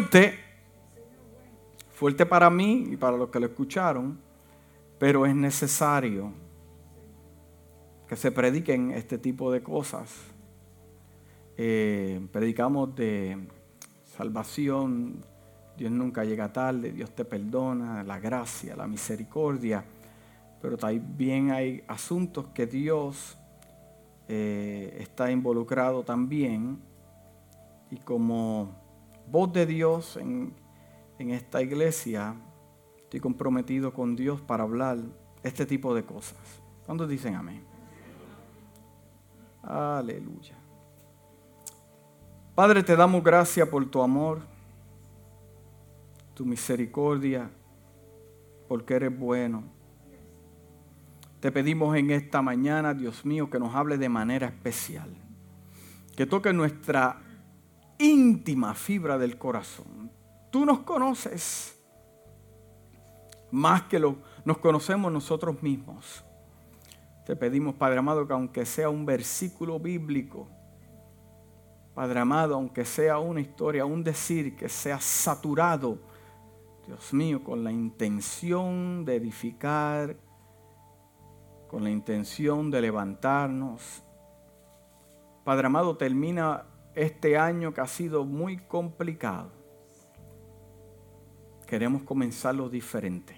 fuerte, fuerte para mí y para los que lo escucharon, pero es necesario que se prediquen este tipo de cosas. Eh, predicamos de salvación, Dios nunca llega tarde, Dios te perdona, la gracia, la misericordia, pero también hay asuntos que Dios eh, está involucrado también y como voz de Dios en, en esta iglesia, estoy comprometido con Dios para hablar este tipo de cosas. ¿Cuántos dicen amén? Aleluya. Padre, te damos gracias por tu amor, tu misericordia, porque eres bueno. Te pedimos en esta mañana, Dios mío, que nos hable de manera especial, que toque nuestra íntima fibra del corazón. Tú nos conoces más que lo, nos conocemos nosotros mismos. Te pedimos, Padre amado, que aunque sea un versículo bíblico, Padre amado, aunque sea una historia, un decir que sea saturado, Dios mío, con la intención de edificar, con la intención de levantarnos. Padre amado, termina este año que ha sido muy complicado. Queremos comenzarlo diferente.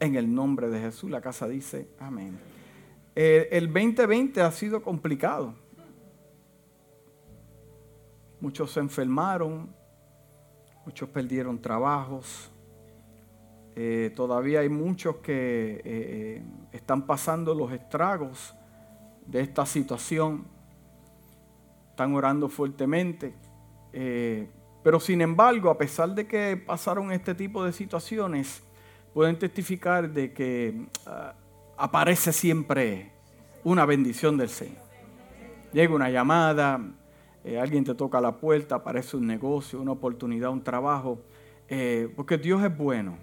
En el nombre de Jesús, la casa dice amén. Eh, el 2020 ha sido complicado. Muchos se enfermaron, muchos perdieron trabajos. Eh, todavía hay muchos que eh, están pasando los estragos de esta situación están orando fuertemente. Eh, pero sin embargo, a pesar de que pasaron este tipo de situaciones, pueden testificar de que ah, aparece siempre una bendición del Señor. Llega una llamada, eh, alguien te toca la puerta, aparece un negocio, una oportunidad, un trabajo, eh, porque Dios es bueno.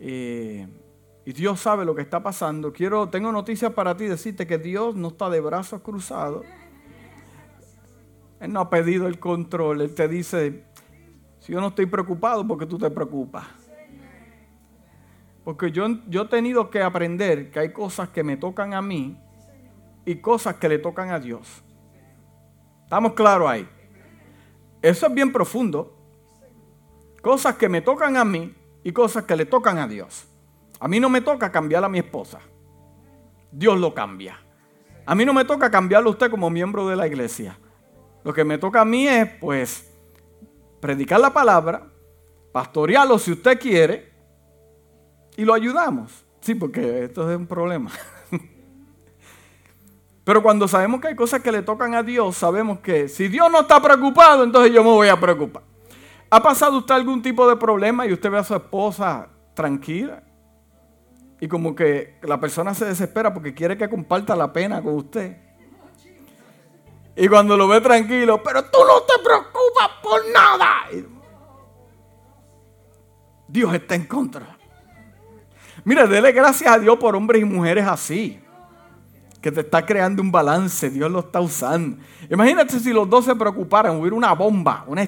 y Dios sabe lo que está pasando. Quiero, tengo noticias para ti, decirte que Dios no está de brazos cruzados él no ha pedido el control. Él te dice, si yo no estoy preocupado, ¿por qué tú te preocupas? Porque yo, yo he tenido que aprender que hay cosas que me tocan a mí y cosas que le tocan a Dios. ¿Estamos claros ahí? Eso es bien profundo. Cosas que me tocan a mí y cosas que le tocan a Dios. A mí no me toca cambiar a mi esposa. Dios lo cambia. A mí no me toca cambiarlo a usted como miembro de la iglesia. Lo que me toca a mí es, pues, predicar la palabra, pastorearlo si usted quiere, y lo ayudamos. Sí, porque esto es un problema. Pero cuando sabemos que hay cosas que le tocan a Dios, sabemos que si Dios no está preocupado, entonces yo me voy a preocupar. ¿Ha pasado usted algún tipo de problema y usted ve a su esposa tranquila? Y como que la persona se desespera porque quiere que comparta la pena con usted. Y cuando lo ve tranquilo, pero tú no te preocupas por nada. Dios está en contra. Mira, dele gracias a Dios por hombres y mujeres así. Que te está creando un balance, Dios lo está usando. Imagínate si los dos se preocuparan, hubiera una bomba, una,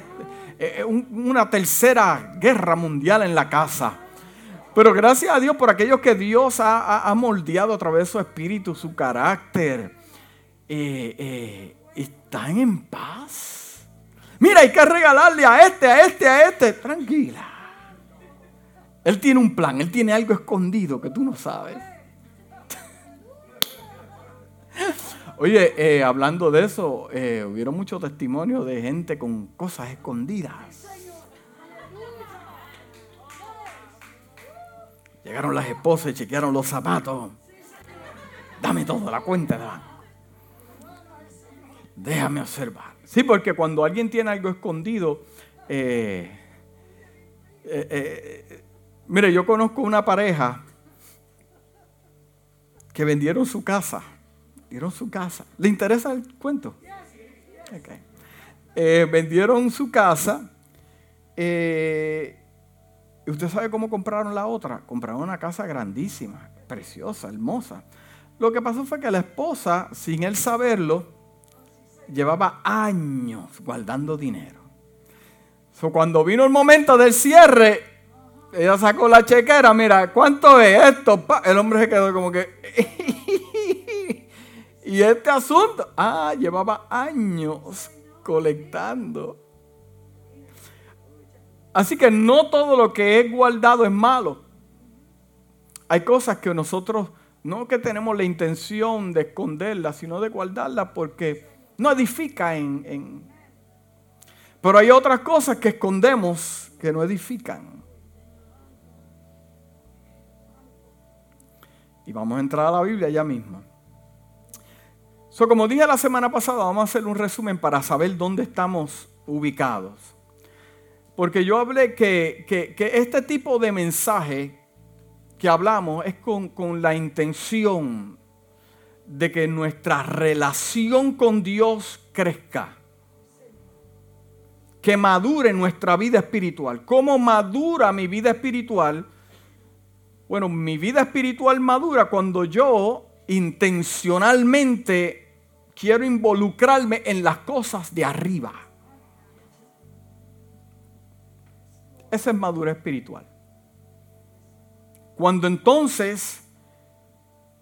eh, una tercera guerra mundial en la casa. Pero gracias a Dios por aquellos que Dios ha, moldeado a través de su espíritu, su carácter. Eh, eh, están en paz. Mira, hay que regalarle a este, a este, a este. Tranquila. Él tiene un plan, él tiene algo escondido que tú no sabes. Oye, eh, hablando de eso, eh, hubieron muchos testimonios de gente con cosas escondidas. Llegaron las esposas y chequearon los zapatos. Dame todo, la cuenta de Déjame observar. Sí, porque cuando alguien tiene algo escondido, eh, eh, eh, mire, yo conozco una pareja que vendieron su casa. Vendieron su casa. ¿Le interesa el cuento? vendieron su casa. ¿Y usted sabe cómo compraron la otra? Compraron una casa grandísima, preciosa, hermosa. Lo que pasó fue que la esposa, sin él saberlo, llevaba años guardando dinero. cuando vino el momento del cierre, ella sacó la chequera, mira, ¿cuánto es esto? El hombre se quedó como que... y este asunto, ah, llevaba años colectando. Así que no todo lo que es guardado es malo. Hay cosas que nosotros no que tenemos la intención de esconderlas, sino de guardarlas porque no edifica en. Pero hay otras cosas que escondemos que no edifican. Y vamos a entrar a la Biblia ya misma. So, como dije la semana pasada, vamos a hacer un resumen para saber dónde estamos ubicados. Porque yo hablé que, que este tipo de mensaje que hablamos es con, la intención de que nuestra relación con Dios crezca. Que madure nuestra vida espiritual. ¿Cómo madura mi vida espiritual? Bueno, mi vida espiritual madura cuando yo intencionalmente quiero involucrarme en las cosas de arriba. Esa es madurez espiritual. Cuando entonces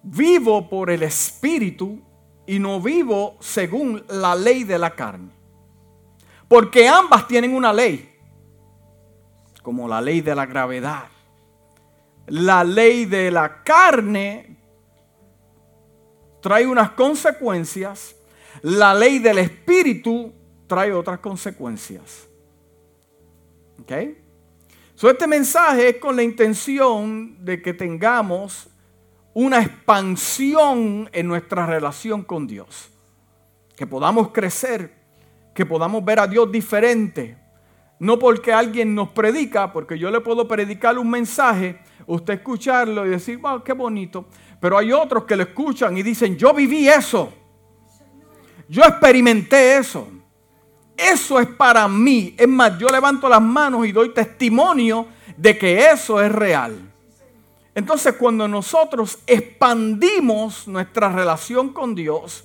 vivo por el Espíritu y no vivo según la ley de la carne. Porque ambas tienen una ley, como la ley de la gravedad. La ley de la carne trae unas consecuencias, la ley del Espíritu trae otras consecuencias. ¿Ok? este mensaje es con la intención de que tengamos una expansión en nuestra relación con Dios. Que podamos crecer, que podamos ver a Dios diferente. No porque alguien nos predica, porque yo le puedo predicar un mensaje, usted escucharlo y decir, wow, qué bonito. Pero hay otros que lo escuchan y dicen, yo viví eso. Yo experimenté eso. Eso es para mí. Es más, yo levanto las manos y doy testimonio de que eso es real. Entonces, cuando nosotros expandimos nuestra relación con Dios,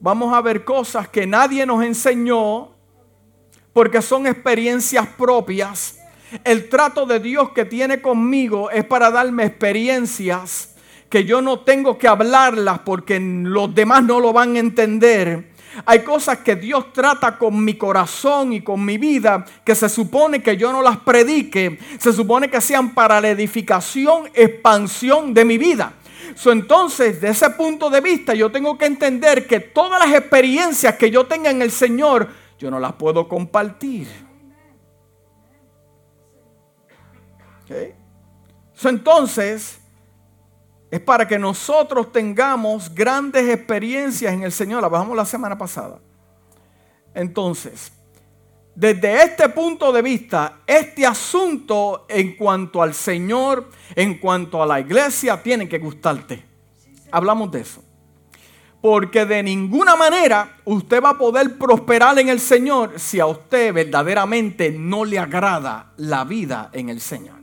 vamos a ver cosas que nadie nos enseñó porque son experiencias propias. El trato de Dios que tiene conmigo es para darme experiencias que yo no tengo que hablarlas porque los demás no lo van a entender hay cosas que Dios trata con mi corazón y con mi vida que se supone que yo no las predique, se supone que sean para la edificación, expansión de mi vida. entonces, de ese punto de vista, yo tengo que entender que todas las experiencias que yo tenga en el Señor, yo no las puedo compartir. entonces, es para que nosotros tengamos grandes experiencias en el Señor. La bajamos la semana pasada. Entonces, desde este punto de vista, este asunto en cuanto al Señor, en cuanto a la iglesia, tiene que gustarte. Hablamos de eso. Porque de ninguna manera usted va a poder prosperar en el Señor si a usted verdaderamente no le agrada la vida en el Señor.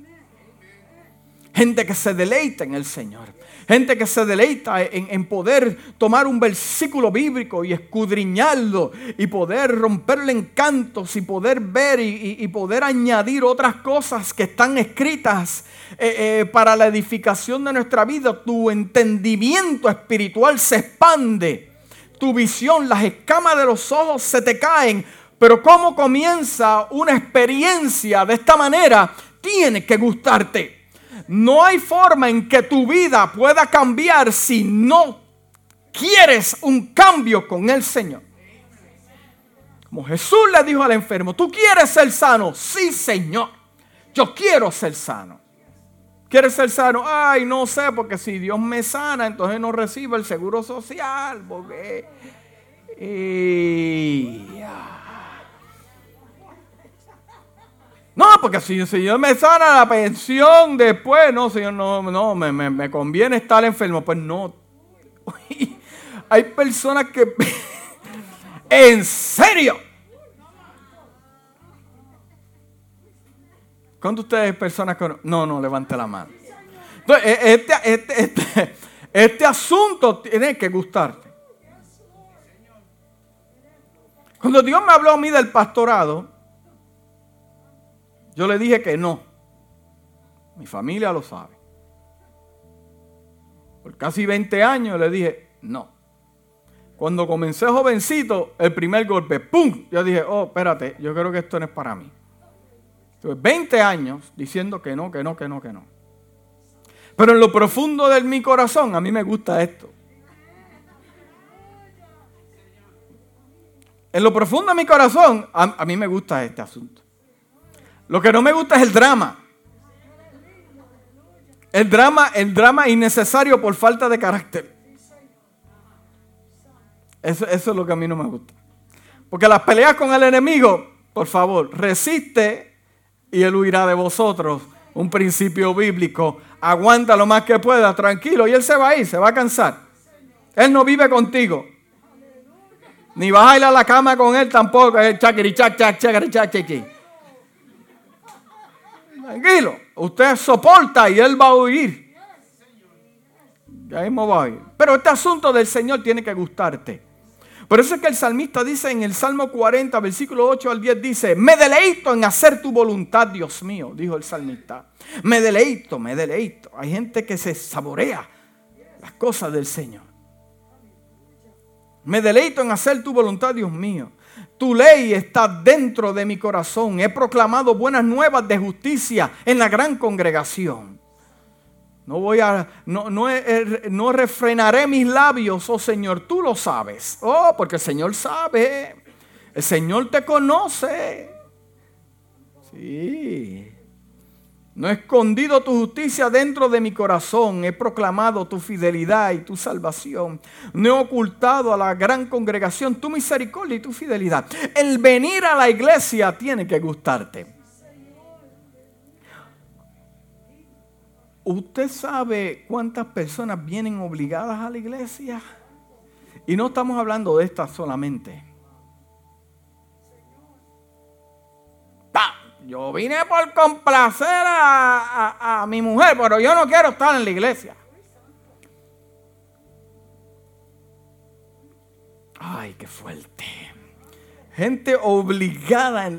Gente que se deleita en el Señor. Gente que se deleita en, poder tomar un versículo bíblico y escudriñarlo y poder romperle encantos y poder ver y, poder añadir otras cosas que están escritas eh, eh, para la edificación de nuestra vida. Tu entendimiento espiritual se expande. Tu visión, las escamas de los ojos se te caen. Pero ¿cómo comienza una experiencia de esta manera? Tiene que gustarte. No hay forma en que tu vida pueda cambiar si no quieres un cambio con el Señor. Como Jesús le dijo al enfermo, ¿tú quieres ser sano? Sí, Señor. Yo quiero ser sano. ¿Quieres ser sano? Ay, no sé, porque si Dios me sana, entonces no recibo el seguro social. Porque... Y... No, porque si el Señor me sana la pensión después, no, Señor, no, no, me, me conviene estar enfermo. Pues no. Hay personas que... ¿En serio? ¿Cuántos de ustedes personas que no, no, levante la mano? Entonces, e, este, este, este, este asunto tiene que gustarte. Cuando Dios me habló a mí del pastorado, Yo le dije que no. Mi familia lo sabe. Por casi 20 años le dije no. Cuando comencé jovencito, el primer golpe, ¡pum! Yo dije, oh, espérate, yo creo que esto no es para mí. Tuve 20 años diciendo que no, que no, que no, que no. Pero en lo profundo de mi corazón, a mí me gusta esto. En lo profundo de mi corazón, a, a mí me gusta este asunto. Lo que no me gusta es el drama. El drama, el drama innecesario por falta de carácter. Eso, es lo que a mí no me gusta. Porque las peleas con el enemigo, por favor, resiste y él huirá de vosotros. Un principio bíblico. Aguanta lo más que pueda, tranquilo. Y él se va a ir, se va a cansar. Él no vive contigo. Ni vas a ir a la cama con él tampoco. Tranquilo. Usted soporta y él va a huir. Ya mismo va a. Pero este asunto del Señor tiene que gustarte. Por eso es que el salmista dice en el Salmo 40, versículo 8 al 10, dice, me deleito en hacer tu voluntad, Dios mío, dijo el salmista. Me deleito, me deleito. Hay gente que se saborea las cosas del Señor. Me deleito en hacer tu voluntad, Dios mío. Tu ley está dentro de mi corazón. He proclamado buenas nuevas de justicia en la gran congregación. No voy a, no, no, no, refrenaré mis labios, oh Señor, tú lo sabes. Oh, porque el Señor sabe. El Señor te conoce. Sí. No he escondido tu justicia dentro de mi corazón. He proclamado tu fidelidad y tu salvación. No he ocultado a la gran congregación tu misericordia y tu fidelidad. El venir a la iglesia tiene que gustarte. ¿Usted sabe cuántas personas vienen obligadas a la iglesia? Y no estamos hablando de estas solamente. Yo vine por complacer a, a mi mujer, pero yo no quiero estar en la iglesia. Ay, qué fuerte. Gente obligada.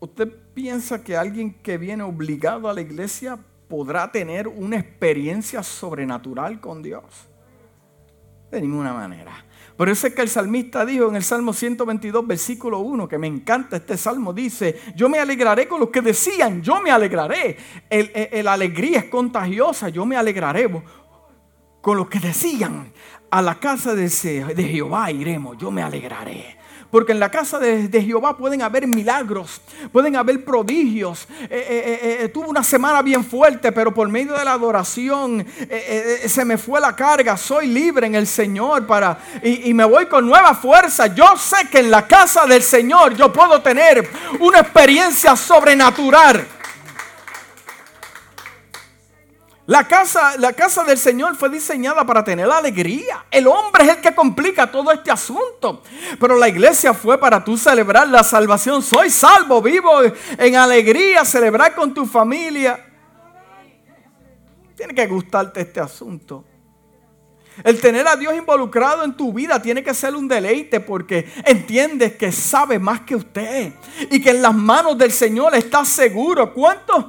¿Usted piensa que alguien que viene obligado a la iglesia podrá tener una experiencia sobrenatural con Dios. De ninguna manera. Por eso es que el salmista dijo en el Salmo 122, versículo 1, que me encanta este salmo, dice, yo me alegraré con los que decían, yo me alegraré. La alegría es contagiosa, yo me alegraré con los que decían, a la casa de Jehová iremos, yo me alegraré. Porque en la casa de, Jehová pueden haber milagros, pueden haber prodigios. Eh, eh, eh, tuve una semana bien fuerte, pero por medio de la adoración se me fue la carga. Soy libre en el Señor para y, y me voy con nueva fuerza. Yo sé que en la casa del Señor yo puedo tener una experiencia sobrenatural. La casa, la casa del Señor fue diseñada para tener alegría. El hombre es el que complica todo este asunto. Pero la iglesia fue para tú celebrar la salvación. Soy salvo, vivo en alegría, celebrar con tu familia. Tiene que gustarte este asunto. El tener a Dios involucrado en tu vida tiene que ser un deleite porque entiendes que sabe más que usted y que en las manos del Señor estás seguro. ¿Cuántos?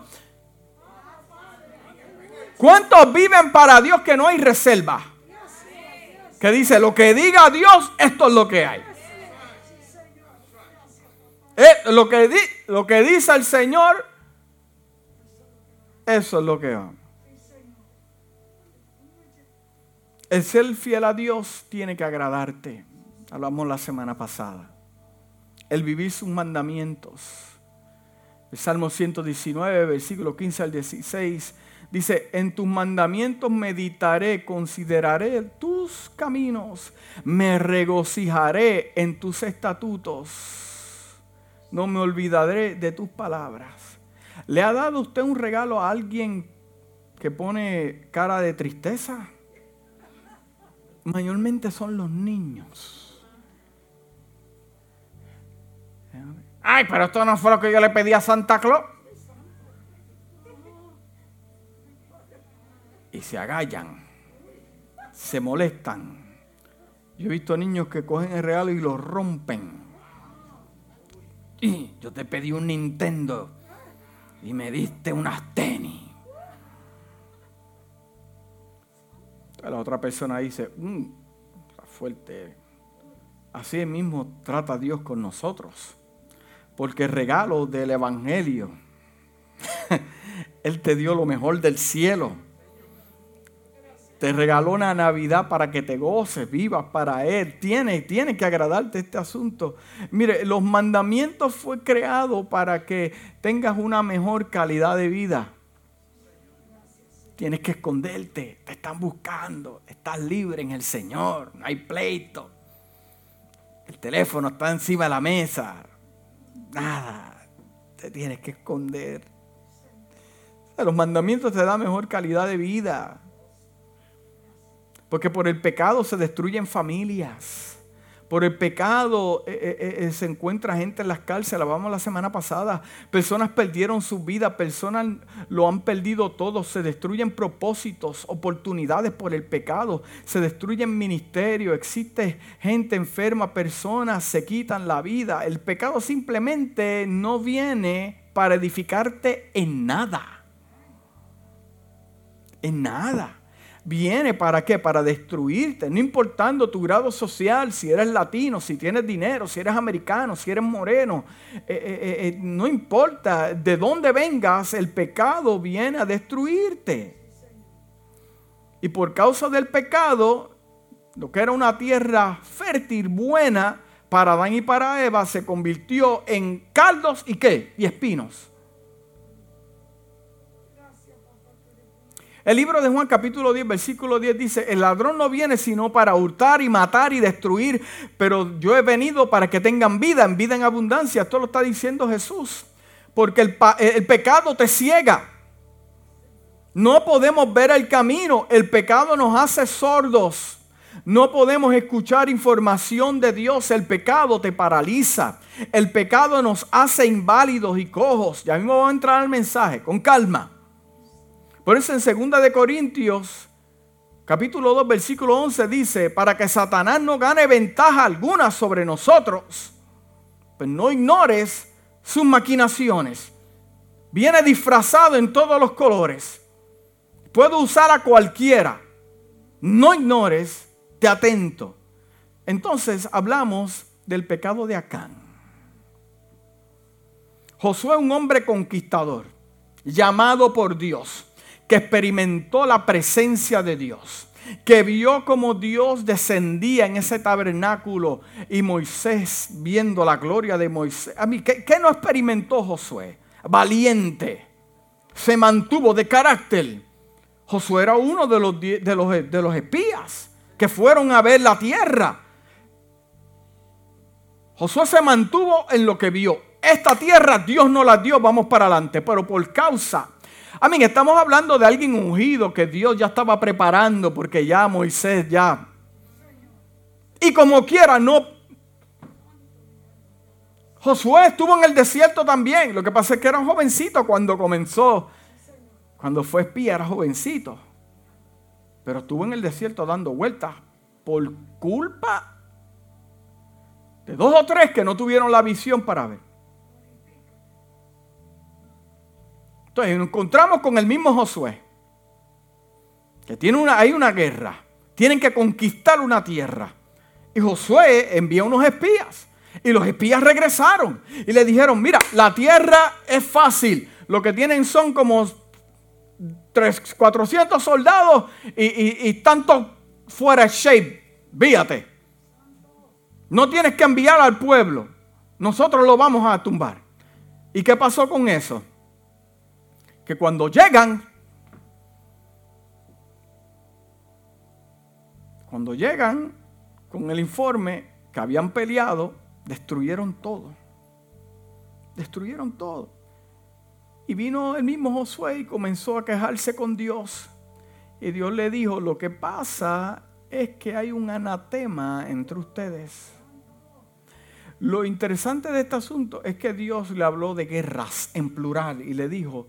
¿Cuántos viven para Dios que no hay reserva? Que dice, lo que diga Dios, esto es lo que hay. Eh, lo, que lo que dice el Señor, eso es lo que hay. El ser fiel a Dios tiene que agradarte. Hablamos la semana pasada. El vivir sus mandamientos. El Salmo 119, versículo 15 al 16 Dice, en tus mandamientos meditaré, consideraré tus caminos, me regocijaré en tus estatutos, no me olvidaré de tus palabras. ¿Le ha dado usted un regalo a alguien que pone cara de tristeza? Mayormente son los niños. Ay, pero esto no fue lo que yo le pedí a Santa Claus. Se agallan, se molestan. Yo he visto niños que cogen el regalo y lo rompen. Yo te pedí un Nintendo y me diste unas tenis. La otra persona dice, mmm, fuerte. Así mismo trata Dios con nosotros. Porque el regalo del Evangelio, Él te dio lo mejor del cielo. Te regaló una Navidad para que te goces, vivas para Él. Tiene, tiene que agradarte este asunto. Mire, los mandamientos fue creado para que tengas una mejor calidad de vida. Tienes que esconderte, te están buscando, estás libre en el Señor, no hay pleito. El teléfono está encima de la mesa. Nada, te tienes que esconder. Los mandamientos te dan mejor calidad de vida. Porque por el pecado se destruyen familias. Por el pecado eh, eh, eh, se encuentra gente en las cárceles. Vamos la semana pasada. Personas perdieron su vida. Personas lo han perdido todo. Se destruyen propósitos, oportunidades por el pecado. Se destruyen ministerios. Existe gente enferma. Personas se quitan la vida. El pecado simplemente no viene para edificarte en nada. En nada viene para qué? Para destruirte, no importando tu grado social, si eres latino, si tienes dinero, si eres americano, si eres moreno, eh, eh, eh, no importa de dónde vengas, el pecado viene a destruirte. Y por causa del pecado, lo que era una tierra fértil, buena, para Adán y para Eva, se convirtió en caldos y qué? Y espinos. El libro de Juan capítulo 10, versículo 10 dice, el ladrón no viene sino para hurtar y matar y destruir, pero yo he venido para que tengan vida, en vida en abundancia. Esto lo está diciendo Jesús, porque el, pecado te ciega. No podemos ver el camino, el pecado nos hace sordos. No podemos escuchar información de Dios, el pecado te paraliza. El pecado nos hace inválidos y cojos. Ya mismo voy a entrar al mensaje, con calma. Por eso en 2 de Corintios, capítulo 2, versículo 11 dice, para que Satanás no gane ventaja alguna sobre nosotros, pues no ignores sus maquinaciones. Viene disfrazado en todos los colores. Puedo usar a cualquiera. No ignores, te atento. Entonces hablamos del pecado de Acán. Josué, un hombre conquistador, llamado por Dios que experimentó la presencia de Dios, que vio como Dios descendía en ese tabernáculo y Moisés viendo la gloria de Moisés. A mí, ¿qué, no experimentó Josué? Valiente, se mantuvo de carácter. Josué era uno de los, de los, de los espías que fueron a ver la tierra. Josué se mantuvo en lo que vio. Esta tierra Dios no la dio, vamos para adelante, pero por causa Amén, estamos hablando de alguien ungido que Dios ya estaba preparando porque ya Moisés ya. Y como quiera, no. Josué estuvo en el desierto también. Lo que pasa es que era un jovencito cuando comenzó. Cuando fue espía era jovencito. Pero estuvo en el desierto dando vueltas por culpa de dos o tres que no tuvieron la visión para ver. Entonces nos encontramos con el mismo Josué, que tiene una, hay una guerra, tienen que conquistar una tierra. Y Josué envía unos espías. Y los espías regresaron y le dijeron, mira, la tierra es fácil. Lo que tienen son como 3, 400 soldados y, y, tanto fuera de shape. Víate. No tienes que enviar al pueblo. Nosotros lo vamos a tumbar. ¿Y qué pasó con eso? Que cuando llegan, cuando llegan con el informe que habían peleado, destruyeron todo. Destruyeron todo. Y vino el mismo Josué y comenzó a quejarse con Dios. Y Dios le dijo, lo que pasa es que hay un anatema entre ustedes. Lo interesante de este asunto es que Dios le habló de guerras en plural y le dijo,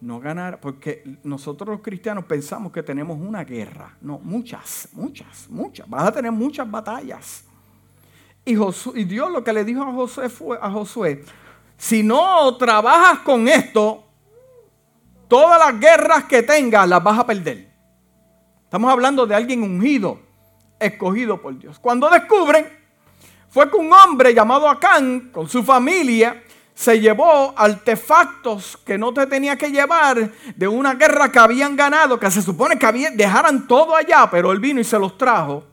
no ganar, porque nosotros los cristianos pensamos que tenemos una guerra. No, muchas, muchas, muchas. Vas a tener muchas batallas. Y, y Dios lo que le dijo a Josué fue a Josué, si no trabajas con esto, todas las guerras que tengas las vas a perder. Estamos hablando de alguien ungido, escogido por Dios. Cuando descubren, fue que un hombre llamado Acán, con su familia, se llevó artefactos que no te tenía que llevar de una guerra que habían ganado, que se supone que dejaran todo allá, pero él vino y se los trajo.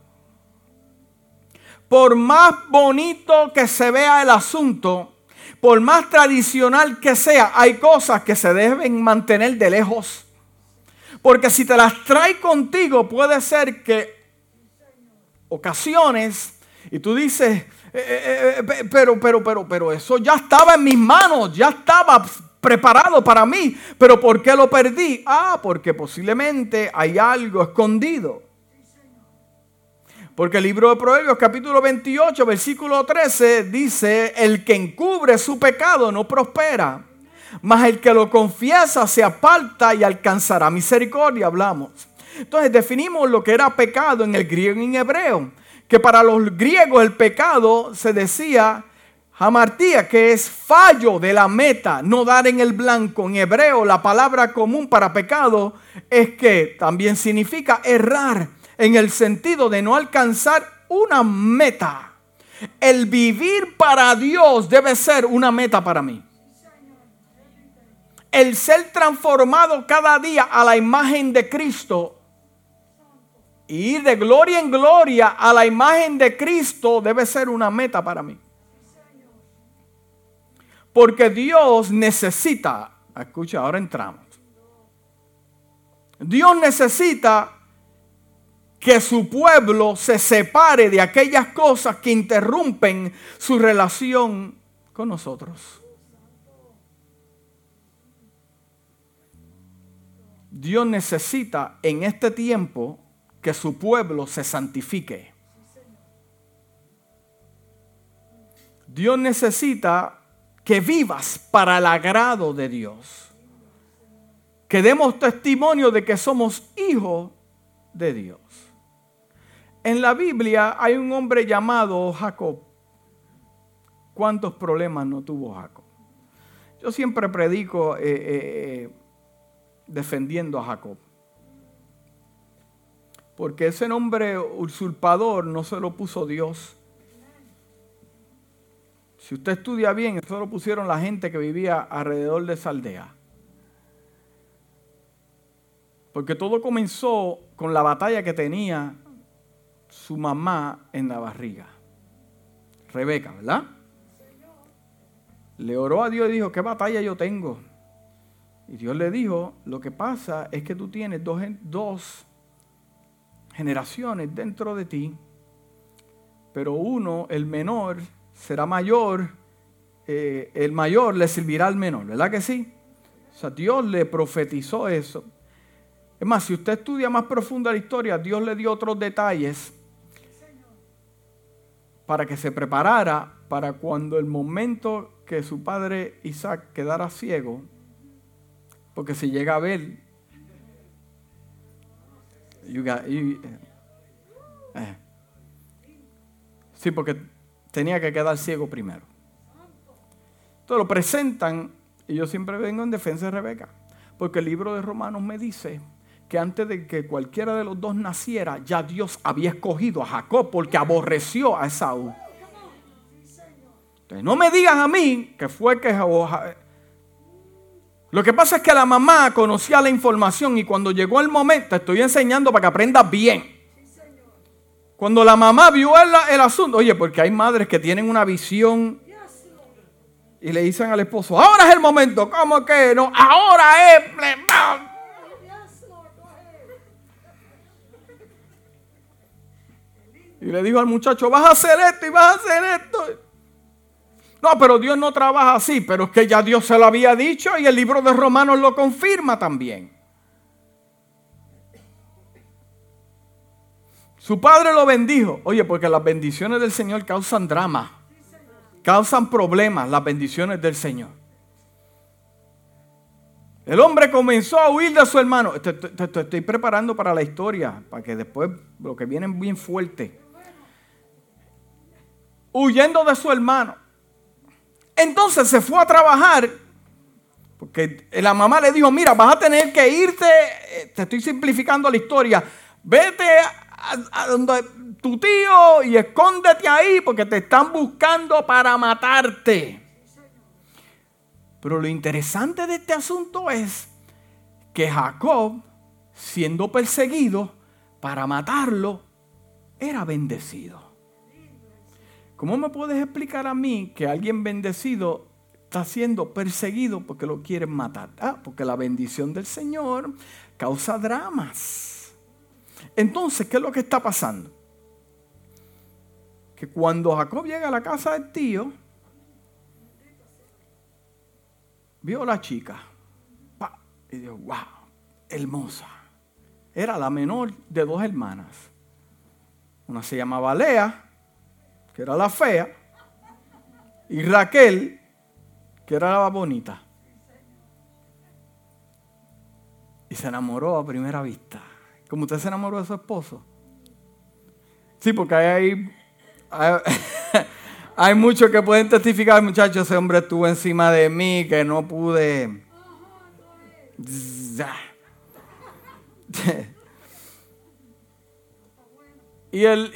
Por más bonito que se vea el asunto, por más tradicional que sea, hay cosas que se deben mantener de lejos. Porque si te las trae contigo, puede ser que ocasiones, y tú dices, eh, eh, eh, pero, pero, pero, pero eso ya estaba en mis manos, ya estaba preparado para mí. Pero ¿por qué lo perdí? Ah, porque posiblemente hay algo escondido. Porque el libro de Proverbios capítulo 28, versículo 13 dice, el que encubre su pecado no prospera, mas el que lo confiesa se aparta y alcanzará misericordia, hablamos. Entonces definimos lo que era pecado en el griego y en hebreo que para los griegos el pecado se decía hamartía, que es fallo de la meta, no dar en el blanco. En hebreo la palabra común para pecado es que también significa errar en el sentido de no alcanzar una meta. El vivir para Dios debe ser una meta para mí. El ser transformado cada día a la imagen de Cristo y ir de gloria en gloria a la imagen de Cristo debe ser una meta para mí. Porque Dios necesita, escucha, ahora entramos. Dios necesita que su pueblo se separe de aquellas cosas que interrumpen su relación con nosotros. Dios necesita en este tiempo que su pueblo se santifique. Dios necesita que vivas para el agrado de Dios. Que demos testimonio de que somos hijos de Dios. En la Biblia hay un hombre llamado Jacob. ¿Cuántos problemas no tuvo Jacob? Yo siempre predico eh, eh, eh, defendiendo a Jacob. Porque ese nombre usurpador no se lo puso Dios. Si usted estudia bien, eso lo pusieron la gente que vivía alrededor de esa aldea. Porque todo comenzó con la batalla que tenía su mamá en la barriga. Rebeca, ¿verdad? Le oró a Dios y dijo, ¿qué batalla yo tengo? Y Dios le dijo, lo que pasa es que tú tienes dos, dos generaciones dentro de ti, pero uno, el menor, será mayor, eh, el mayor le servirá al menor, ¿verdad que sí? O sea, Dios le profetizó eso. Es más, si usted estudia más profunda la historia, Dios le dio otros detalles para que se preparara para cuando el momento que su padre Isaac quedara ciego, porque si llega a ver eh, eh. Sí, porque tenía que quedar ciego primero. Entonces lo presentan y yo siempre vengo en defensa de Rebeca. Porque el libro de Romanos me dice que antes de que cualquiera de los dos naciera, ya Dios había escogido a Jacob porque aborreció a Esaú. Entonces no me digan a mí que fue que lo que pasa es que la mamá conocía la información y cuando llegó el momento, estoy enseñando para que aprendas bien. Cuando la mamá vio el, asunto, oye, porque hay madres que tienen una visión y le dicen al esposo, ahora es el momento, ¿cómo que no? Ahora es... Y le dijo al muchacho, vas a hacer esto y vas a hacer esto. No, pero Dios no trabaja así, pero es que ya Dios se lo había dicho y el libro de Romanos lo confirma también. Su padre lo bendijo. Oye, porque las bendiciones del Señor causan drama, causan problemas, las bendiciones del Señor. El hombre comenzó a huir de su hermano. Te, estoy preparando para la historia, para que después lo que viene bien fuerte. Huyendo de su hermano. Entonces se fue a trabajar, Que la mamá le dijo, mira, vas a tener que irte, eh, te estoy simplificando la historia, vete a, donde tu tío y escóndete ahí porque te están buscando para matarte. Pero lo interesante de este asunto es que Jacob, siendo perseguido para matarlo, era bendecido. ¿Cómo me puedes explicar a mí que alguien bendecido está siendo perseguido porque lo quieren matar? Ah, porque la bendición del Señor causa dramas. Entonces, ¿qué es lo que está pasando? Que cuando Jacob llega a la casa del tío, vio a la chica y dijo, wow, hermosa. Era la menor de dos hermanas. Una se llamaba Lea que era la fea, y Raquel, que era la bonita. Y se enamoró a primera vista. Como usted se enamoró de su esposo. Sí, porque hay, hay, hay muchos que pueden testificar, muchachos, ese hombre estuvo encima de mí, que no pude... Y, el,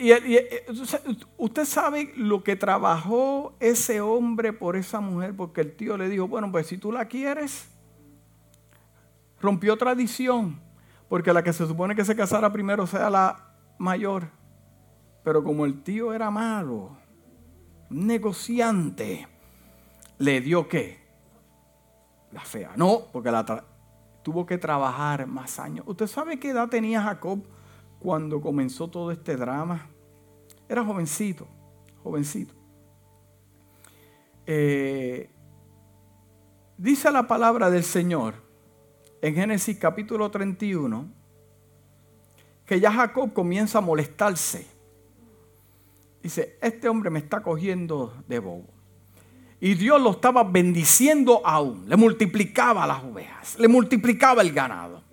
usted sabe lo que trabajó ese hombre por esa mujer, porque el tío le dijo, bueno, pues si tú la quieres, rompió tradición, porque la que se supone que se casara primero sea la mayor. Pero como el tío era malo, negociante, le dio qué? La fea. No, porque la tuvo que trabajar más años. ¿Usted sabe qué edad tenía Jacob? Cuando comenzó todo este drama. Era jovencito, jovencito. Eh, dice la palabra del Señor en Génesis capítulo 31 que ya Jacob comienza a molestarse. Dice, este hombre me está cogiendo de bobo. Y Dios lo estaba bendiciendo aún. Le multiplicaba las ovejas, le multiplicaba el ganado.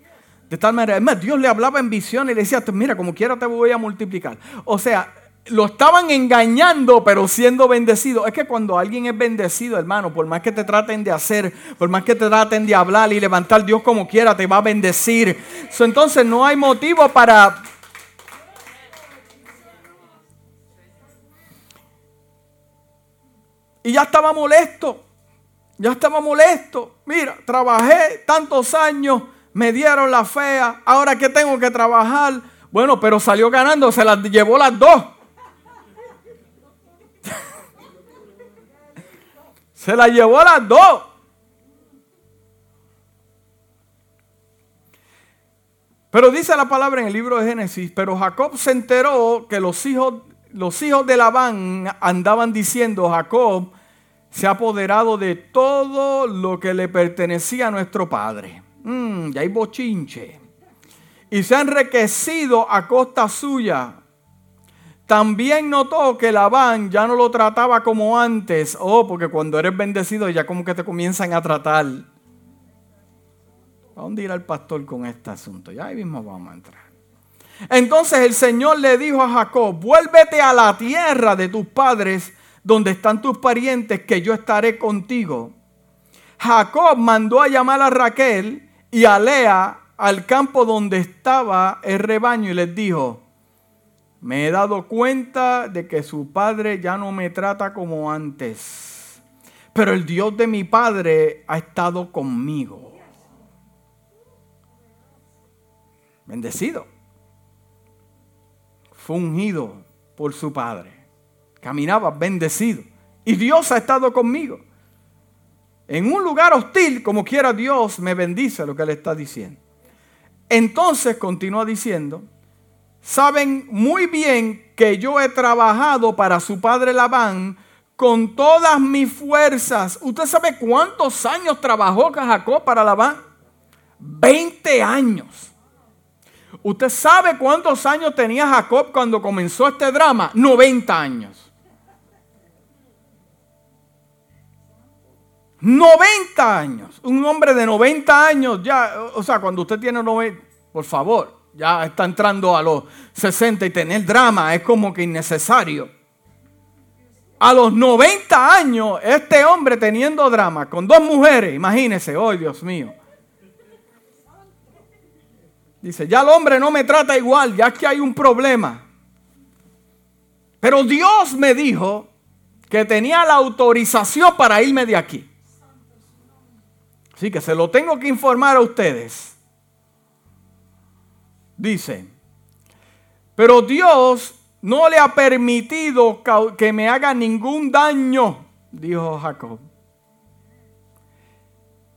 De tal manera, además, Dios le hablaba en visión y le decía, mira, como quiera te voy a multiplicar. O sea, lo estaban engañando, pero siendo bendecido. Es que cuando alguien es bendecido, hermano, por más que te traten de hacer, por más que te traten de hablar y levantar, Dios como quiera te va a bendecir. entonces no hay motivo para... Y ya estaba molesto. Ya estaba molesto. Mira, trabajé tantos años me dieron la fea, ahora que tengo que trabajar. Bueno, pero salió ganando, se las llevó las dos. se las llevó las dos. Pero dice la palabra en el libro de Génesis, pero Jacob se enteró que los hijos, los hijos de Labán andaban diciendo, Jacob se ha apoderado de todo lo que le pertenecía a nuestro padre. Mm, ya hay bochinche. Y se ha enriquecido a costa suya. También notó que Labán ya no lo trataba como antes. Oh, porque cuando eres bendecido ya como que te comienzan a tratar. ¿A dónde irá el pastor con este asunto? Ya ahí mismo vamos a entrar. Entonces el Señor le dijo a Jacob, vuélvete a la tierra de tus padres, donde están tus parientes, que yo estaré contigo. Jacob mandó a llamar a Raquel y a Lea al campo donde estaba el rebaño y les dijo, me he dado cuenta de que su padre ya no me trata como antes, pero el Dios de mi padre ha estado conmigo. Bendecido. Fungido por su padre. Caminaba bendecido. Y Dios ha estado conmigo. En un lugar hostil, como quiera Dios me bendice lo que le está diciendo. Entonces continúa diciendo, saben muy bien que yo he trabajado para su padre Labán con todas mis fuerzas. ¿Usted sabe cuántos años trabajó Jacob para Labán? 20 años. ¿Usted sabe cuántos años tenía Jacob cuando comenzó este drama? 90 años. 90 años. Un hombre de 90 años, ya, o sea, cuando usted tiene 90, por favor, ya está entrando a los 60 y tener drama es como que innecesario. A los 90 años, este hombre teniendo drama con dos mujeres, imagínese, oh Dios mío. Dice, ya el hombre no me trata igual, ya que hay un problema. Pero Dios me dijo que tenía la autorización para irme de aquí. Así que se lo tengo que informar a ustedes. Dice, pero Dios no le ha permitido que me haga ningún daño, dijo Jacob.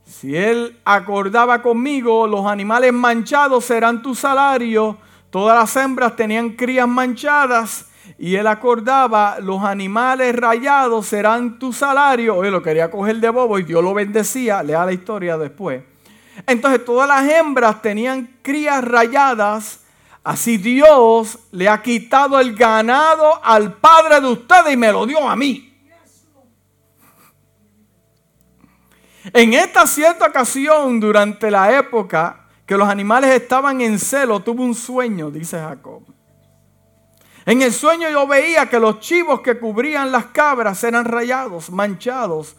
Si él acordaba conmigo, los animales manchados serán tu salario. Todas las hembras tenían crías manchadas. Y él acordaba, los animales rayados serán tu salario. Hoy lo quería coger de bobo y Dios lo bendecía. Lea la historia después. Entonces todas las hembras tenían crías rayadas Así Dios le ha quitado el ganado al padre de ustedes y me lo dio a mí. En esta cierta ocasión, durante la época que los animales estaban en celo, tuve un sueño, dice Jacob. En el sueño yo veía que los chivos que cubrían las cabras eran rayados, manchados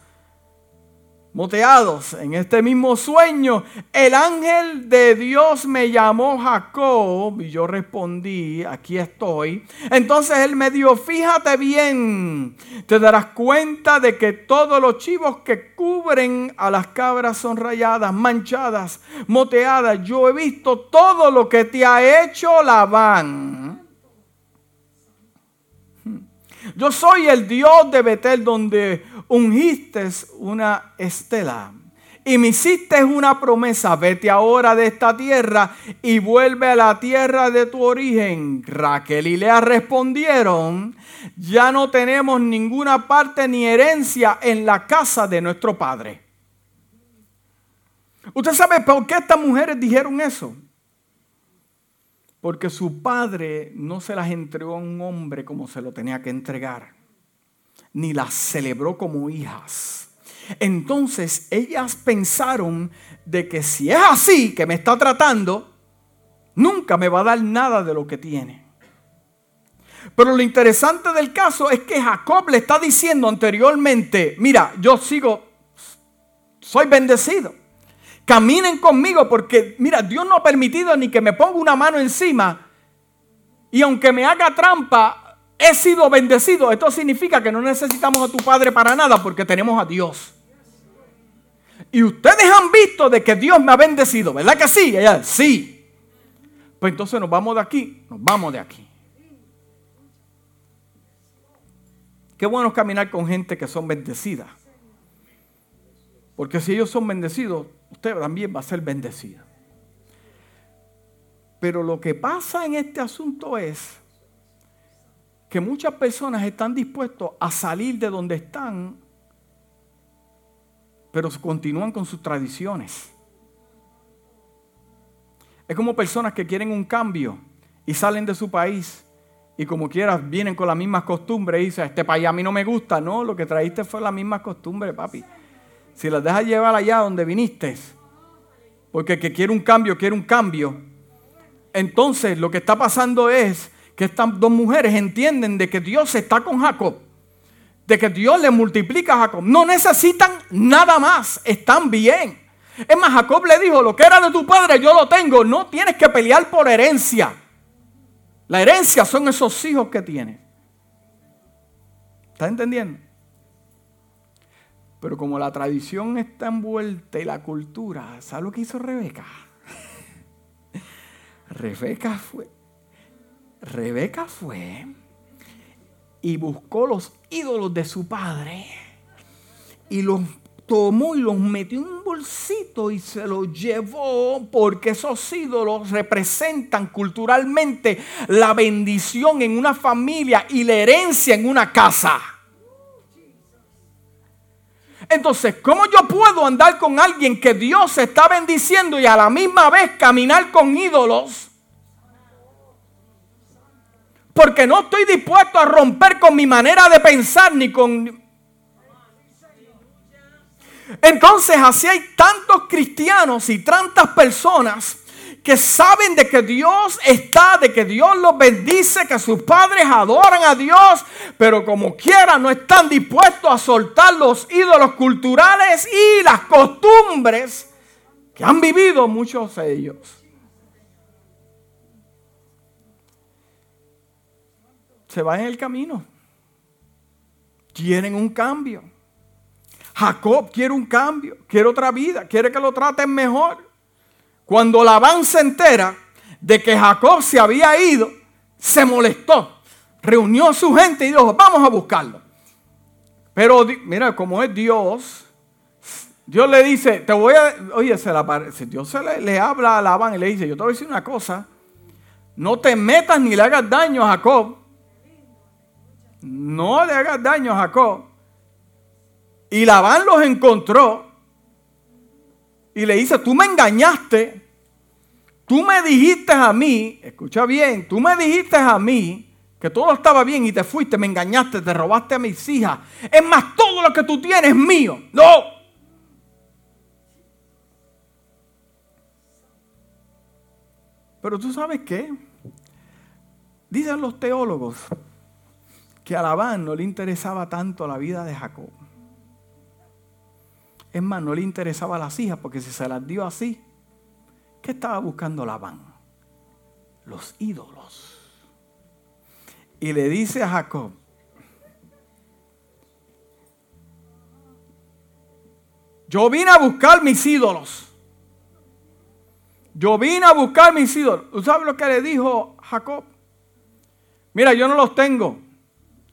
moteados en este mismo sueño, el ángel de Dios me llamó Jacob y yo respondí, aquí estoy. Entonces él me dijo, fíjate bien, te darás cuenta de que todos los chivos que cubren a las cabras son rayadas, manchadas, moteadas. Yo he visto todo lo que te ha hecho Labán. Yo soy el Dios de Betel donde ungiste una estela y me hiciste una promesa, vete ahora de esta tierra y vuelve a la tierra de tu origen. Raquel y Lea respondieron, ya no tenemos ninguna parte ni herencia en la casa de nuestro padre. ¿Usted sabe por qué estas mujeres dijeron eso? Porque su padre no se las entregó a un hombre como se lo tenía que entregar, ni las celebró como hijas. Entonces ellas pensaron de que si es así que me está tratando, nunca me va a dar nada de lo que tiene. Pero lo interesante del caso es que Jacob le está diciendo anteriormente, mira, yo sigo, soy bendecido caminen conmigo porque, mira, Dios no ha permitido ni que me ponga una mano encima y aunque me haga trampa, he sido bendecido. Esto significa que no necesitamos a tu Padre para nada porque tenemos a Dios. Y ustedes han visto de que Dios me ha bendecido, ¿verdad que sí? Ella, sí. Pues entonces nos vamos de aquí, nos vamos de aquí. Qué bueno es caminar con gente que son bendecidas. Porque si ellos son bendecidos, usted también va a ser bendecido. Pero lo que pasa en este asunto es que muchas personas están dispuestos a salir de donde están, pero continúan con sus tradiciones. Es como personas que quieren un cambio y salen de su país y como quieras vienen con las mismas costumbres y dicen, este país a mí no me gusta. No, lo que traíste fue la misma costumbre, papi. Si las dejas llevar allá donde viniste, porque el que quiere un cambio, quiere un cambio. Entonces lo que está pasando es que estas dos mujeres entienden de que Dios está con Jacob, de que Dios le multiplica a Jacob. No necesitan nada más, están bien. Es más, Jacob le dijo, lo que era de tu padre yo lo tengo, no tienes que pelear por herencia. La herencia son esos hijos que tienes. ¿Estás entendiendo? Pero como la tradición está envuelta y la cultura, ¿sabes lo que hizo Rebeca? Rebeca fue, Rebeca fue y buscó los ídolos de su padre y los tomó y los metió en un bolsito y se los llevó porque esos ídolos representan culturalmente la bendición en una familia y la herencia en una casa. Entonces, ¿cómo yo puedo andar con alguien que Dios está bendiciendo y a la misma vez caminar con ídolos? Porque no estoy dispuesto a romper con mi manera de pensar ni con... Entonces así hay tantos cristianos y tantas personas que saben de que Dios está, de que Dios los bendice, que sus padres adoran a Dios, pero como quiera no están dispuestos a soltar los ídolos culturales y las costumbres que han vivido muchos de ellos. Se van en el camino. Quieren un cambio. Jacob quiere un cambio, quiere otra vida, quiere que lo traten mejor. Cuando Labán se entera de que Jacob se había ido, se molestó, reunió a su gente y dijo, vamos a buscarlo. Pero mira, como es Dios, Dios le dice, te voy a, oye, se la parece, Dios se le, le, habla a Labán y le dice, yo te voy a decir una cosa, no te metas ni le hagas daño a Jacob. No le hagas daño a Jacob. Y Labán los encontró y le dice, tú me engañaste, tú me dijiste a mí, escucha bien, tú me dijiste a mí que todo estaba bien y te fuiste, me engañaste, te robaste a mis hijas. Es más, todo lo que tú tienes es mío. No. Pero tú sabes qué? Dicen los teólogos que a Labán no le interesaba tanto la vida de Jacob. Es más, no le interesaba a las hijas porque si se las dio así, ¿qué estaba buscando Labán? Los ídolos. Y le dice a Jacob, yo vine a buscar mis ídolos. Yo vine a buscar mis ídolos. ¿Tú sabes lo que le dijo Jacob? Mira, yo no los tengo.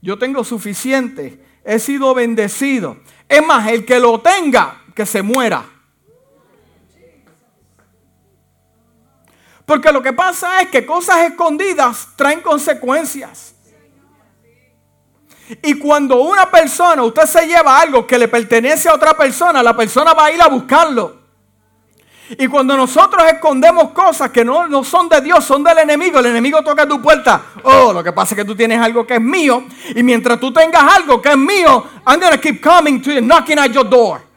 Yo tengo suficiente. He sido bendecido. Es más, el que lo tenga, que se muera. Porque lo que pasa es que cosas escondidas traen consecuencias. Y cuando una persona, usted se lleva algo que le pertenece a otra persona, la persona va a ir a buscarlo. Y cuando nosotros escondemos cosas que no, no, son de Dios, son del enemigo, el enemigo toca tu puerta. Oh, lo que pasa es que tú tienes algo que es mío. Y mientras tú tengas algo que es mío, I'm going to keep coming to you, knocking at your door.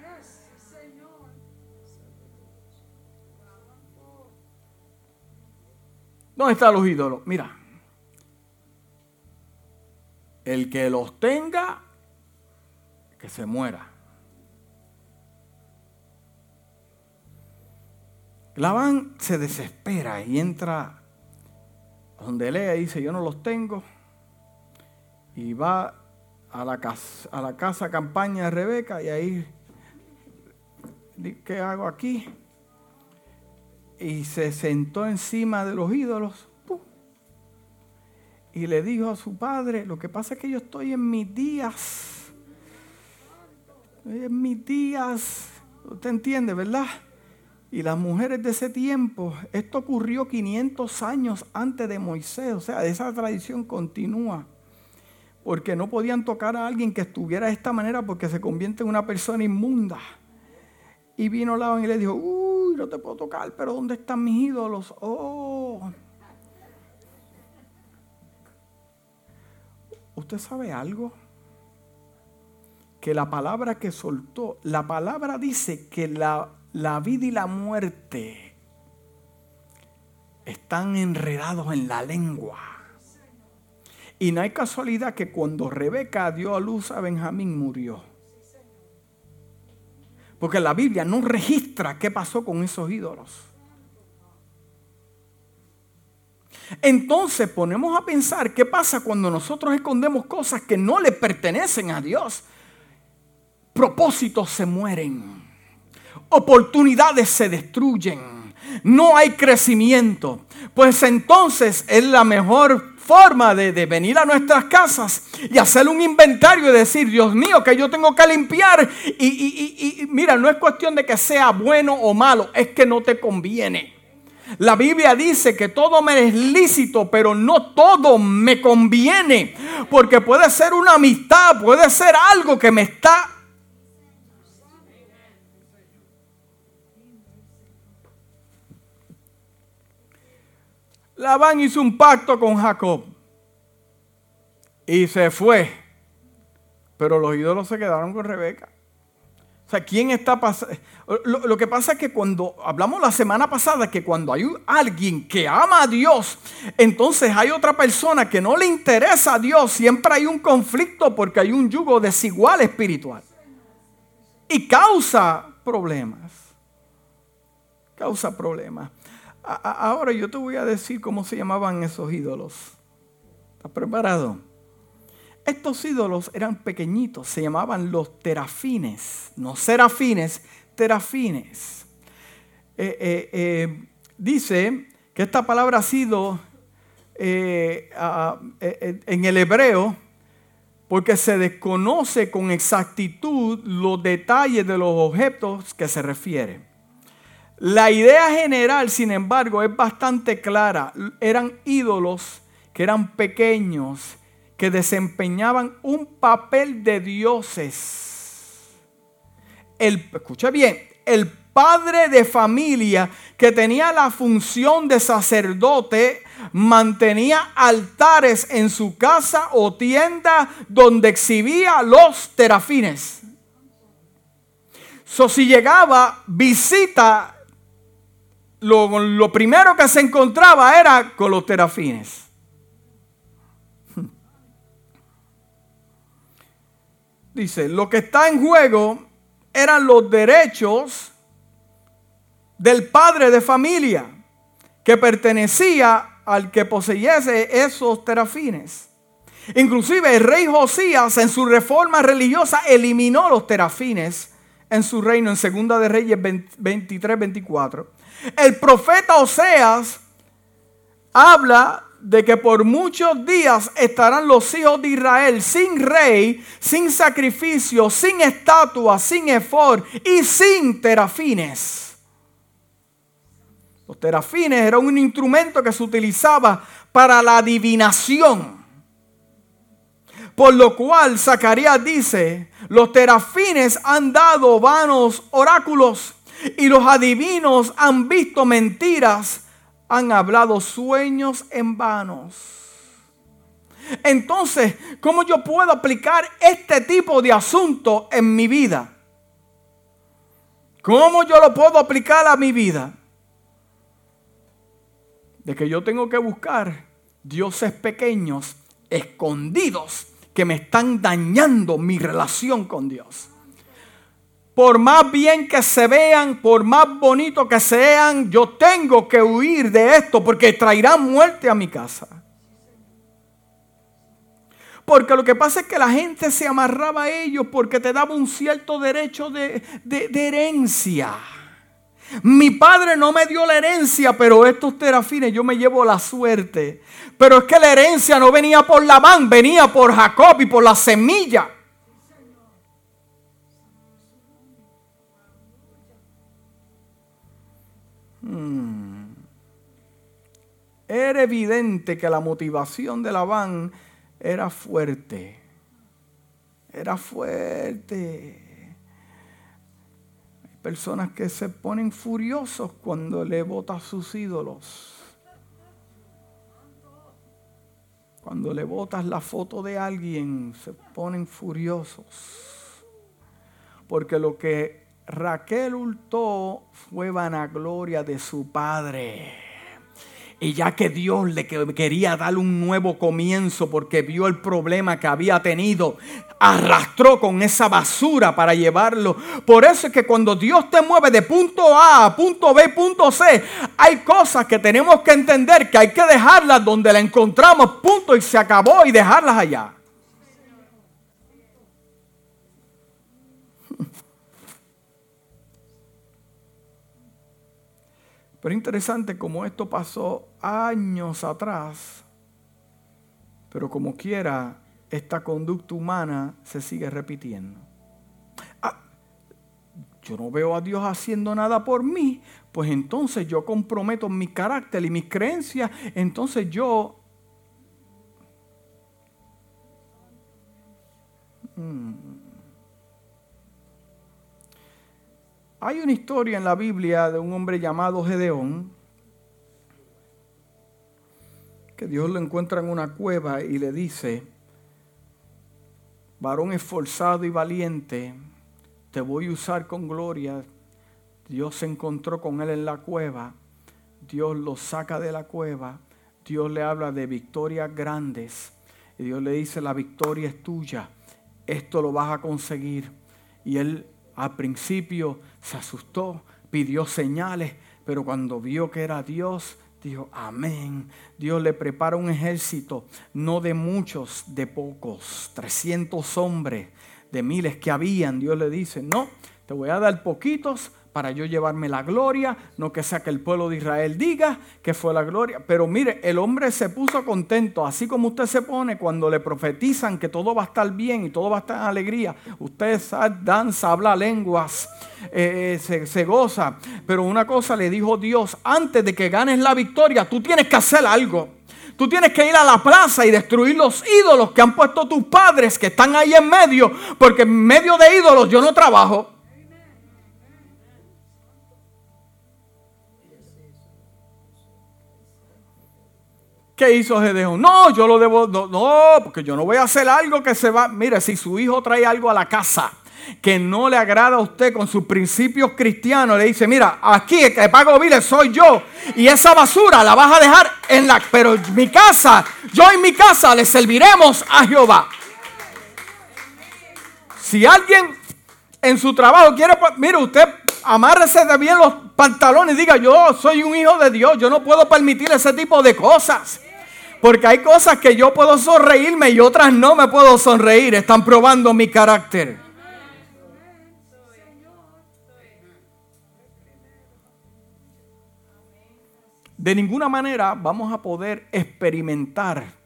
¿Dónde están los ídolos? Mira. El que los tenga, que se muera. Labán se desespera y entra donde Lea y dice, yo no los tengo. Y va a la casa, a la casa campaña de Rebeca y ahí, ¿qué hago aquí? Y se sentó encima de los ídolos y le dijo a su padre, lo que pasa es que yo estoy en mis días, en mis días, usted entiende, ¿verdad? Y las mujeres de ese tiempo, esto ocurrió 500 años antes de Moisés, o sea, esa tradición continúa. Porque no podían tocar a alguien que estuviera de esta manera porque se convierte en una persona inmunda. Y vino Labán y le dijo, uy, no te puedo tocar, pero ¿dónde están mis ídolos? Oh. ¿Usted sabe algo? Que la palabra que soltó, la palabra dice que la la vida y la muerte están enredados en la lengua. Y no hay casualidad que cuando Rebeca dio a luz a Benjamín murió. Porque la Biblia no registra qué pasó con esos ídolos. Entonces ponemos a pensar qué pasa cuando nosotros escondemos cosas que no le pertenecen a Dios. Propósitos se mueren oportunidades se destruyen, no hay crecimiento. Pues entonces es la mejor forma de, venir a nuestras casas y hacer un inventario y decir, Dios mío, que yo tengo que limpiar. Y, y mira, no es cuestión de que sea bueno o malo, es que no te conviene. La Biblia dice que todo me es lícito, pero no todo me conviene. Porque puede ser una amistad, puede ser algo que me está Labán hizo un pacto con Jacob y se fue. Pero los ídolos se quedaron con Rebeca. O sea, ¿quién está pasando? Lo, que pasa es que cuando hablamos la semana pasada, que cuando hay alguien que ama a Dios, entonces hay otra persona que no le interesa a Dios, siempre hay un conflicto porque hay un yugo desigual espiritual. Y causa problemas. Causa problemas. Ahora yo te voy a decir cómo se llamaban esos ídolos. ¿Estás preparado? Estos ídolos eran pequeñitos, se llamaban los terafines, no serafines, terafines. Eh, eh, eh, dice que esta palabra ha sido en el hebreo porque se desconoce con exactitud los detalles de los objetos que se refiere. La idea general, sin embargo, es bastante clara. Eran ídolos que eran pequeños, que desempeñaban un papel de dioses. El, escucha bien, el padre de familia que tenía la función de sacerdote mantenía altares en su casa o tienda donde exhibía los terafines. Si llegaba visita, lo, primero que se encontraba era con los terafines. dice, lo que está en juego eran los derechos del padre de familia que pertenecía al que poseyese esos terafines. Inclusive el rey Josías en su reforma religiosa eliminó los terafines en su reino en Segunda de Reyes 23, 24. El profeta Oseas habla de que por muchos días estarán los hijos de Israel sin rey, sin sacrificio, sin estatua, sin efor y sin terafines. Los terafines eran un instrumento que se utilizaba para la adivinación. Por lo cual Zacarías dice, los terafines han dado vanos oráculos y los adivinos han visto mentiras han hablado sueños en vanos. Entonces, ¿cómo yo puedo aplicar este tipo de asunto en mi vida? ¿Cómo yo lo puedo aplicar a mi vida? De que yo tengo que buscar dioses pequeños, escondidos, que me están dañando mi relación con Dios por más bien que se vean, por más bonito que sean, yo tengo que huir de esto porque traerán muerte a mi casa. Porque lo que pasa es que la gente se amarraba a ellos porque te daba un cierto derecho de, herencia. Mi padre no me dio la herencia, pero estos terafines yo me llevo la suerte. Pero es que la herencia no venía por la mano, venía por Jacob y por la semilla. Hmm. Era evidente que la motivación de Labán era fuerte. Era fuerte. Hay personas que se ponen furiosos cuando le bota sus ídolos. Cuando le botas la foto de alguien, se ponen furiosos. Porque lo que Raquel hurtó fue vanagloria de su padre. Y ya que Dios le quería dar un nuevo comienzo porque vio el problema que había tenido, arrastró con esa basura para llevarlo. Por eso es que cuando Dios te mueve de punto A a punto B, punto C, hay cosas que tenemos que entender que hay que dejarlas donde la encontramos, punto, y se acabó y dejarlas allá. Pero interesante como esto pasó años atrás, pero como quiera, esta conducta humana se sigue repitiendo. Ah, yo no veo a Dios haciendo nada por mí, pues entonces yo comprometo mi carácter y mis creencias, entonces yo... Hay una historia en la Biblia de un hombre llamado Gedeón, que Dios lo encuentra en una cueva y le dice, varón esforzado y valiente, te voy a usar con gloria. Dios se encontró con él en la cueva, Dios lo saca de la cueva, Dios le habla de victorias grandes y Dios le dice, la victoria es tuya, esto lo vas a conseguir. Y él al principio se asustó, pidió señales, pero cuando vio que era Dios, dijo, amén. Dios le prepara un ejército, no de muchos, de pocos, 300 hombres, de miles que habían. Dios le dice, no, te voy a dar poquitos para yo llevarme la gloria, no que sea que el pueblo de Israel diga que fue la gloria. Pero mire, el hombre se puso contento, así como usted se pone cuando le profetizan que todo va a estar bien y todo va a estar en alegría. Usted danza, habla lenguas, eh, se, se goza. Pero una cosa le dijo Dios, antes de que ganes la victoria, tú tienes que hacer algo. Tú tienes que ir a la plaza y destruir los ídolos que han puesto tus padres que están ahí en medio, porque en medio de ídolos yo no trabajo. ¿Qué hizo Gedeón? No, yo lo debo, no, porque yo no voy a hacer algo que se va. Mire, si su hijo trae algo a la casa que no le agrada a usted con sus principios cristianos, le dice, mira, aquí el que pago biles soy yo y esa basura la vas a dejar en la, pero mi casa, yo en mi casa le serviremos a Jehová. Si alguien en su trabajo quiere, mire usted, amárrese de bien los pantalones y diga, yo soy un hijo de Dios, yo no puedo permitir ese tipo de cosas. Porque hay cosas que yo puedo sonreírme y otras no me puedo sonreír. Están probando mi carácter. De ninguna manera vamos a poder experimentar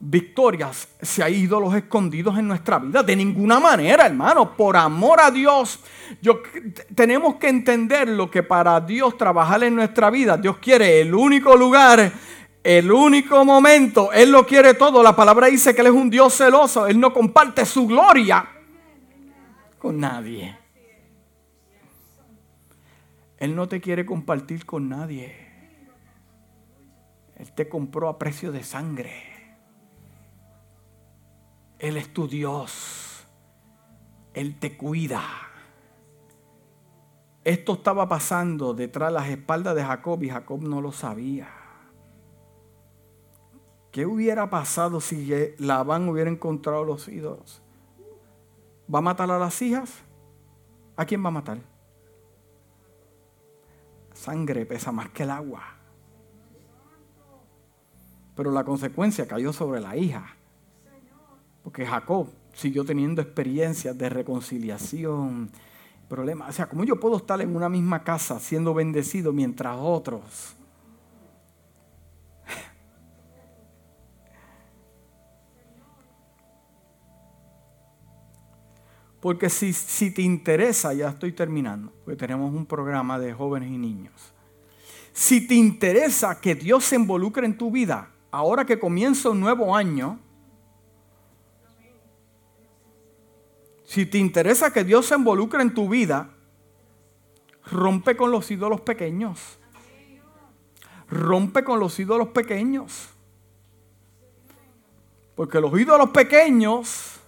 victorias si hay ídolos escondidos en nuestra vida. De ninguna manera, hermano. Por amor a Dios, yo, tenemos que entender lo que para Dios trabajar en nuestra vida, Dios quiere el único lugar el único momento, Él lo quiere todo. La palabra dice que Él es un Dios celoso. Él no comparte su gloria con nadie. Él no te quiere compartir con nadie. Él te compró a precio de sangre. Él es tu Dios. Él te cuida. Esto estaba pasando detrás de las espaldas de Jacob y Jacob no lo sabía. ¿Qué hubiera pasado si Labán hubiera encontrado los ídolos? ¿Va a matar a las hijas? ¿A quién va a matar? Sangre pesa más que el agua. Pero la consecuencia cayó sobre la hija. Porque Jacob siguió teniendo experiencias de reconciliación, problemas. O sea, ¿cómo yo puedo estar en una misma casa siendo bendecido mientras otros Porque si, si te interesa, ya estoy terminando, porque tenemos un programa de jóvenes y niños. Si te interesa que Dios se involucre en tu vida, ahora que comienza un nuevo año, si te interesa que Dios se involucre en tu vida, rompe con los ídolos pequeños. Rompe con los ídolos pequeños. Porque los ídolos pequeños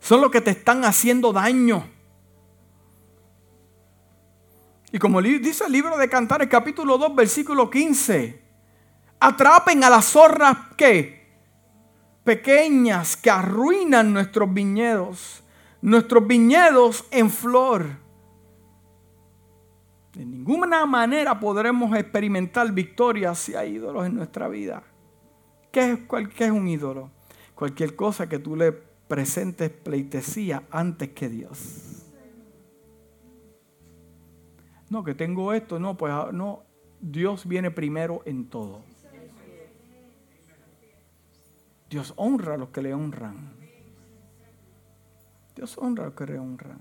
son los que te están haciendo daño. Y como dice el libro de Cantares, capítulo 2, versículo 15, atrapen a las zorras que pequeñas que arruinan nuestros viñedos, nuestros viñedos en flor. De ninguna manera podremos experimentar victoria si hay ídolos en nuestra vida. ¿Qué es, ¿Qué es un ídolo? Cualquier cosa que tú le presentes pleitesía antes que Dios. No, que tengo esto, no, pues ah, no, Dios viene primero en todo. Dios honra a los que le honran. Dios honra a los que le honran.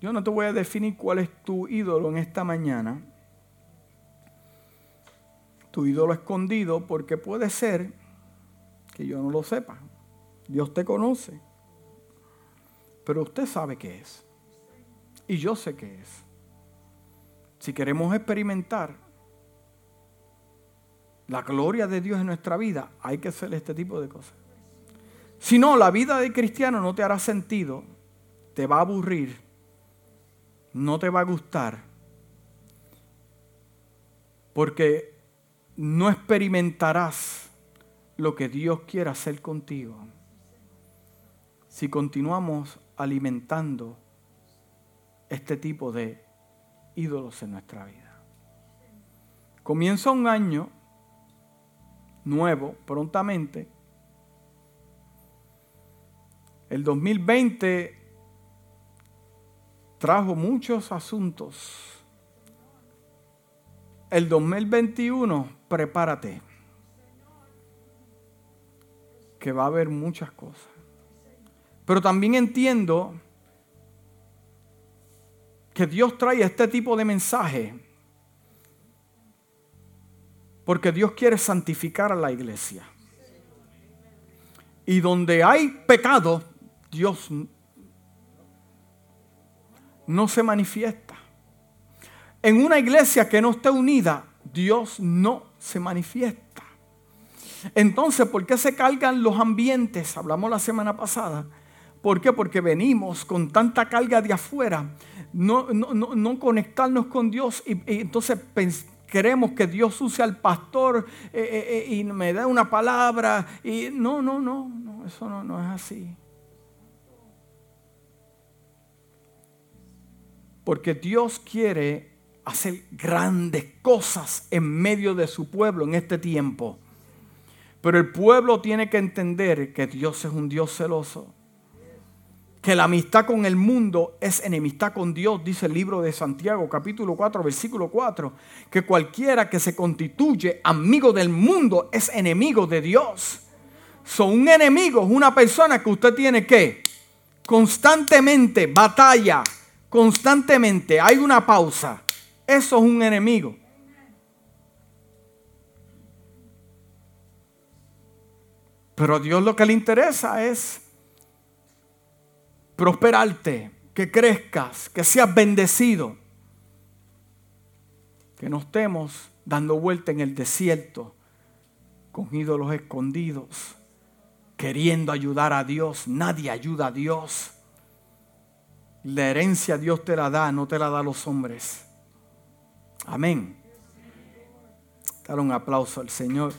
Yo no te voy a definir cuál es tu ídolo en esta mañana. Tu ídolo escondido, porque puede ser que yo no lo sepa. Dios te conoce. Pero usted sabe qué es. Y yo sé qué es. Si queremos experimentar la gloria de Dios en nuestra vida, hay que hacer este tipo de cosas. Si no, la vida de cristiano no te hará sentido, te va a aburrir, no te va a gustar, porque no experimentarás lo que Dios quiere hacer contigo si continuamos alimentando este tipo de ídolos en nuestra vida. Comienza un año nuevo prontamente. El 2020 trajo muchos asuntos. El 2021, prepárate. Que va a haber muchas cosas. Pero también entiendo que Dios trae este tipo de mensaje porque Dios quiere santificar a la iglesia. Y donde hay pecado, Dios no se manifiesta. En una iglesia que no esté unida, Dios no se manifiesta. Entonces, ¿por qué se cargan los ambientes? Hablamos la semana pasada ¿Por qué? Porque venimos con tanta carga de afuera, no, no, conectarnos con Dios y, entonces queremos que Dios use al pastor eh, eh, eh, y me dé una palabra. Y no, no, no, no eso no, no es así. Porque Dios quiere hacer grandes cosas en medio de su pueblo en este tiempo. Pero el pueblo tiene que entender que Dios es un Dios celoso que la amistad con el mundo es enemistad con Dios, dice el libro de Santiago, capítulo 4, versículo 4, que cualquiera que se constituye amigo del mundo es enemigo de Dios. Son un enemigo, es una persona que usted tiene que constantemente batalla, constantemente hay una pausa. Eso es un enemigo. Pero a Dios lo que le interesa es prosperarte, que crezcas, que seas bendecido. Que no estemos dando vuelta en el desierto con ídolos escondidos, queriendo ayudar a Dios. Nadie ayuda a Dios. La herencia Dios te la da, no te la da a los hombres. Amén. Dar un aplauso al Señor.